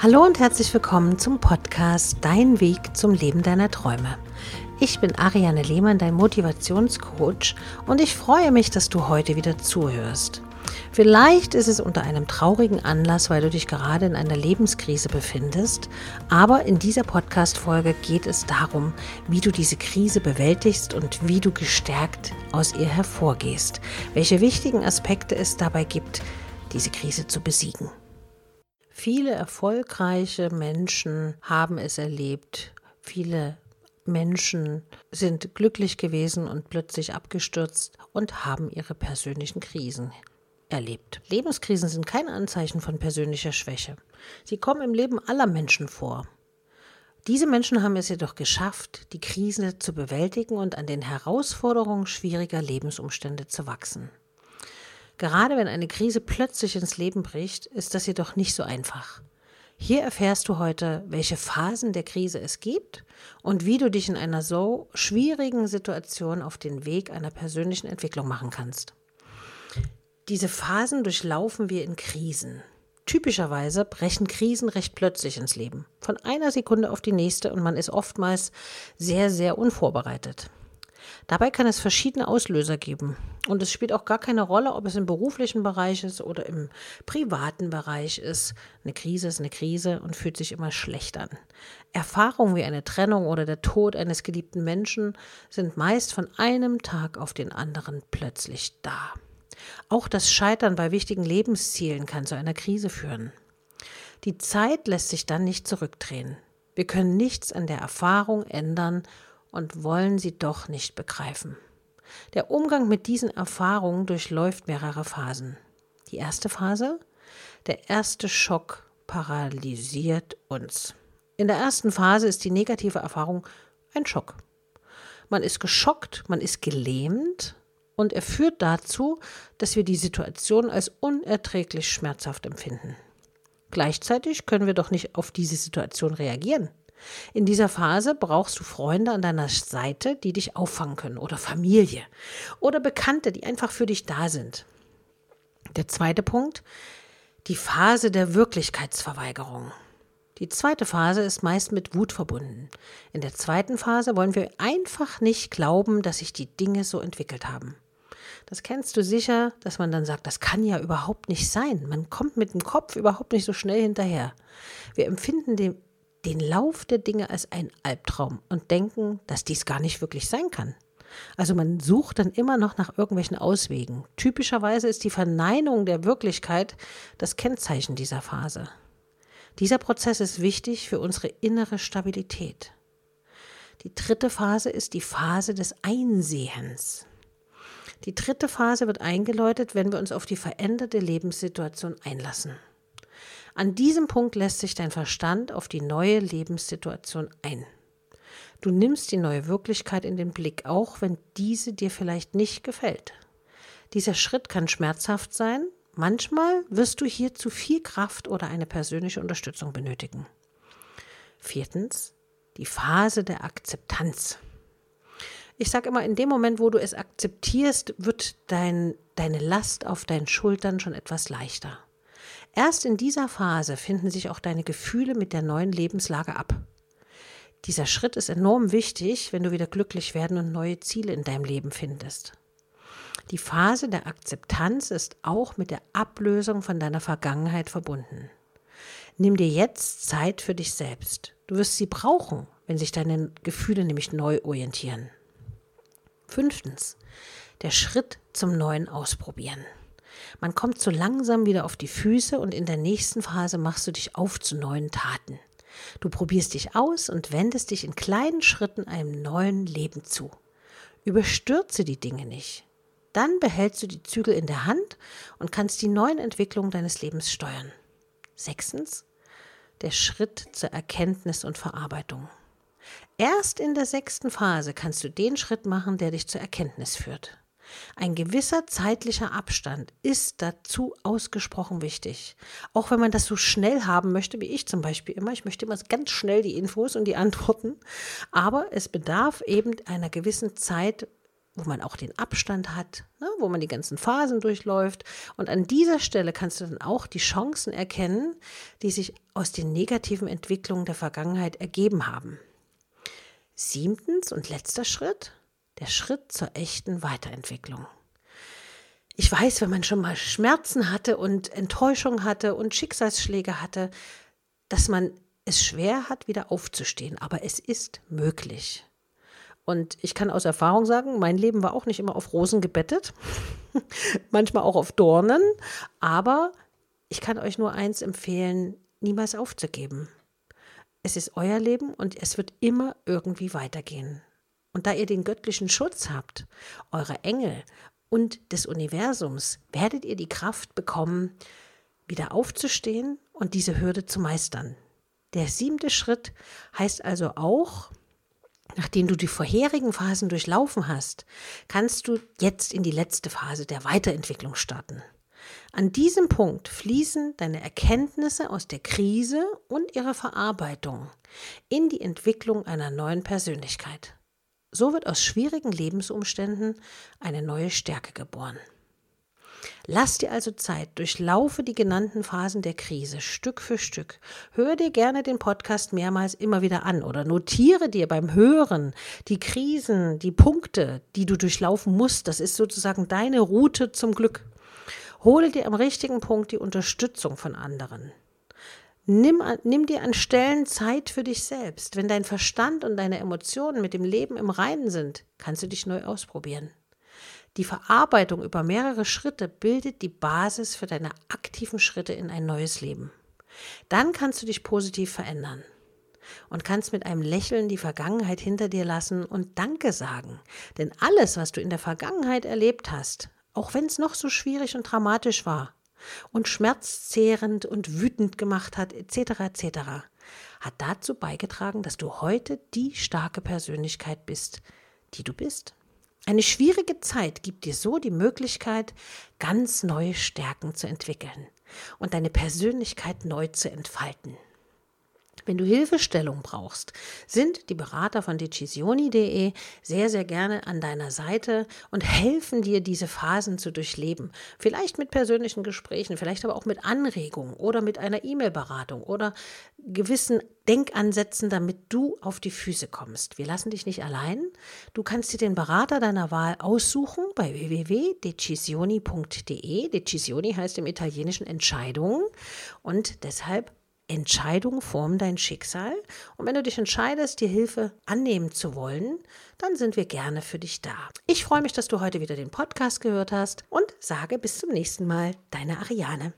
Hallo und herzlich willkommen zum Podcast Dein Weg zum Leben deiner Träume. Ich bin Ariane Lehmann, dein Motivationscoach und ich freue mich, dass du heute wieder zuhörst. Vielleicht ist es unter einem traurigen Anlass, weil du dich gerade in einer Lebenskrise befindest, aber in dieser Podcast-Folge geht es darum, wie du diese Krise bewältigst und wie du gestärkt aus ihr hervorgehst, welche wichtigen Aspekte es dabei gibt, diese Krise zu besiegen. Viele erfolgreiche Menschen haben es erlebt. Viele Menschen sind glücklich gewesen und plötzlich abgestürzt und haben ihre persönlichen Krisen erlebt. Lebenskrisen sind kein Anzeichen von persönlicher Schwäche. Sie kommen im Leben aller Menschen vor. Diese Menschen haben es jedoch geschafft, die Krise zu bewältigen und an den Herausforderungen schwieriger Lebensumstände zu wachsen. Gerade wenn eine Krise plötzlich ins Leben bricht, ist das jedoch nicht so einfach. Hier erfährst du heute, welche Phasen der Krise es gibt und wie du dich in einer so schwierigen Situation auf den Weg einer persönlichen Entwicklung machen kannst. Diese Phasen durchlaufen wir in Krisen. Typischerweise brechen Krisen recht plötzlich ins Leben, von einer Sekunde auf die nächste und man ist oftmals sehr, sehr unvorbereitet. Dabei kann es verschiedene Auslöser geben. Und es spielt auch gar keine Rolle, ob es im beruflichen Bereich ist oder im privaten Bereich ist. Eine Krise ist eine Krise und fühlt sich immer schlecht an. Erfahrungen wie eine Trennung oder der Tod eines geliebten Menschen sind meist von einem Tag auf den anderen plötzlich da. Auch das Scheitern bei wichtigen Lebenszielen kann zu einer Krise führen. Die Zeit lässt sich dann nicht zurückdrehen. Wir können nichts an der Erfahrung ändern und wollen sie doch nicht begreifen. Der Umgang mit diesen Erfahrungen durchläuft mehrere Phasen. Die erste Phase, der erste Schock paralysiert uns. In der ersten Phase ist die negative Erfahrung ein Schock. Man ist geschockt, man ist gelähmt und er führt dazu, dass wir die Situation als unerträglich schmerzhaft empfinden. Gleichzeitig können wir doch nicht auf diese Situation reagieren. In dieser Phase brauchst du Freunde an deiner Seite, die dich auffangen können oder Familie oder Bekannte, die einfach für dich da sind. Der zweite Punkt, die Phase der Wirklichkeitsverweigerung. Die zweite Phase ist meist mit Wut verbunden. In der zweiten Phase wollen wir einfach nicht glauben, dass sich die Dinge so entwickelt haben. Das kennst du sicher, dass man dann sagt, das kann ja überhaupt nicht sein. Man kommt mit dem Kopf überhaupt nicht so schnell hinterher. Wir empfinden den den Lauf der Dinge als ein Albtraum und denken, dass dies gar nicht wirklich sein kann. Also man sucht dann immer noch nach irgendwelchen Auswegen. Typischerweise ist die Verneinung der Wirklichkeit das Kennzeichen dieser Phase. Dieser Prozess ist wichtig für unsere innere Stabilität. Die dritte Phase ist die Phase des Einsehens. Die dritte Phase wird eingeläutet, wenn wir uns auf die veränderte Lebenssituation einlassen. An diesem Punkt lässt sich dein Verstand auf die neue Lebenssituation ein. Du nimmst die neue Wirklichkeit in den Blick, auch wenn diese dir vielleicht nicht gefällt. Dieser Schritt kann schmerzhaft sein. Manchmal wirst du hier zu viel Kraft oder eine persönliche Unterstützung benötigen. Viertens, die Phase der Akzeptanz. Ich sage immer, in dem Moment, wo du es akzeptierst, wird dein, deine Last auf deinen Schultern schon etwas leichter. Erst in dieser Phase finden sich auch deine Gefühle mit der neuen Lebenslage ab. Dieser Schritt ist enorm wichtig, wenn du wieder glücklich werden und neue Ziele in deinem Leben findest. Die Phase der Akzeptanz ist auch mit der Ablösung von deiner Vergangenheit verbunden. Nimm dir jetzt Zeit für dich selbst. Du wirst sie brauchen, wenn sich deine Gefühle nämlich neu orientieren. Fünftens, der Schritt zum neuen Ausprobieren. Man kommt so langsam wieder auf die Füße und in der nächsten Phase machst du dich auf zu neuen Taten. Du probierst dich aus und wendest dich in kleinen Schritten einem neuen Leben zu. Überstürze die Dinge nicht. Dann behältst du die Zügel in der Hand und kannst die neuen Entwicklungen deines Lebens steuern. Sechstens, der Schritt zur Erkenntnis und Verarbeitung. Erst in der sechsten Phase kannst du den Schritt machen, der dich zur Erkenntnis führt. Ein gewisser zeitlicher Abstand ist dazu ausgesprochen wichtig. Auch wenn man das so schnell haben möchte, wie ich zum Beispiel immer. Ich möchte immer ganz schnell die Infos und die Antworten. Aber es bedarf eben einer gewissen Zeit, wo man auch den Abstand hat, ne, wo man die ganzen Phasen durchläuft. Und an dieser Stelle kannst du dann auch die Chancen erkennen, die sich aus den negativen Entwicklungen der Vergangenheit ergeben haben. Siebtens und letzter Schritt, der Schritt zur echten Weiterentwicklung. Ich weiß, wenn man schon mal Schmerzen hatte und Enttäuschung hatte und Schicksalsschläge hatte, dass man es schwer hat, wieder aufzustehen. Aber es ist möglich. Und ich kann aus Erfahrung sagen, mein Leben war auch nicht immer auf Rosen gebettet, manchmal auch auf Dornen, aber ich kann euch nur eins empfehlen, niemals aufzugeben. Es ist euer Leben und es wird immer irgendwie weitergehen. Und da ihr den göttlichen Schutz habt, eure Engel und des Universums, werdet ihr die Kraft bekommen, wieder aufzustehen und diese Hürde zu meistern. Der siebte Schritt heißt also auch, Nachdem du die vorherigen Phasen durchlaufen hast, kannst du jetzt in die letzte Phase der Weiterentwicklung starten. An diesem Punkt fließen deine Erkenntnisse aus der Krise und ihre Verarbeitung in die Entwicklung einer neuen Persönlichkeit. So wird aus schwierigen Lebensumständen eine neue Stärke geboren. Lass dir also Zeit, durchlaufe die genannten Phasen der Krise Stück für Stück. Hör dir gerne den Podcast mehrmals immer wieder an oder notiere dir beim Hören die Krisen, die Punkte, die du durchlaufen musst. Das ist sozusagen deine Route zum Glück. Hole dir am richtigen Punkt die Unterstützung von anderen. Nimm, nimm, dir an Stellen Zeit für dich selbst. Wenn dein Verstand und deine Emotionen mit dem Leben im Reinen sind, kannst du dich neu ausprobieren. Die Verarbeitung über mehrere Schritte bildet die Basis für deine aktiven Schritte in ein neues Leben. Dann kannst du dich positiv verändern und kannst mit einem Lächeln die Vergangenheit hinter dir lassen und Danke sagen. Denn alles, was du in der Vergangenheit erlebt hast, auch wenn es noch so schwierig und dramatisch war und schmerzzehrend und wütend gemacht hat, etc., etc., hat dazu beigetragen, dass du heute die starke Persönlichkeit bist, die du bist. Eine schwierige Zeit gibt dir so die Möglichkeit, ganz neue Stärken zu entwickeln und deine Persönlichkeit neu zu entfalten. Wenn du Hilfestellung brauchst, sind die Berater von decisioni.de sehr, sehr gerne an deiner Seite und helfen dir, diese Phasen zu durchleben. Vielleicht mit persönlichen Gesprächen, vielleicht aber auch mit Anregungen oder mit einer E-Mail-Beratung oder gewissen Denkansätzen, damit du auf die Füße kommst. Wir lassen dich nicht allein. Du kannst dir den Berater deiner Wahl aussuchen bei www.decisioni.de. Decisioni heißt im Italienischen Entscheidung und deshalb Entscheidung formen dein Schicksal. Und wenn du dich entscheidest, dir Hilfe annehmen zu wollen, dann sind wir gerne für dich da. Ich freue mich, dass du heute wieder den Podcast gehört hast und sage bis zum nächsten Mal, deine Ariane.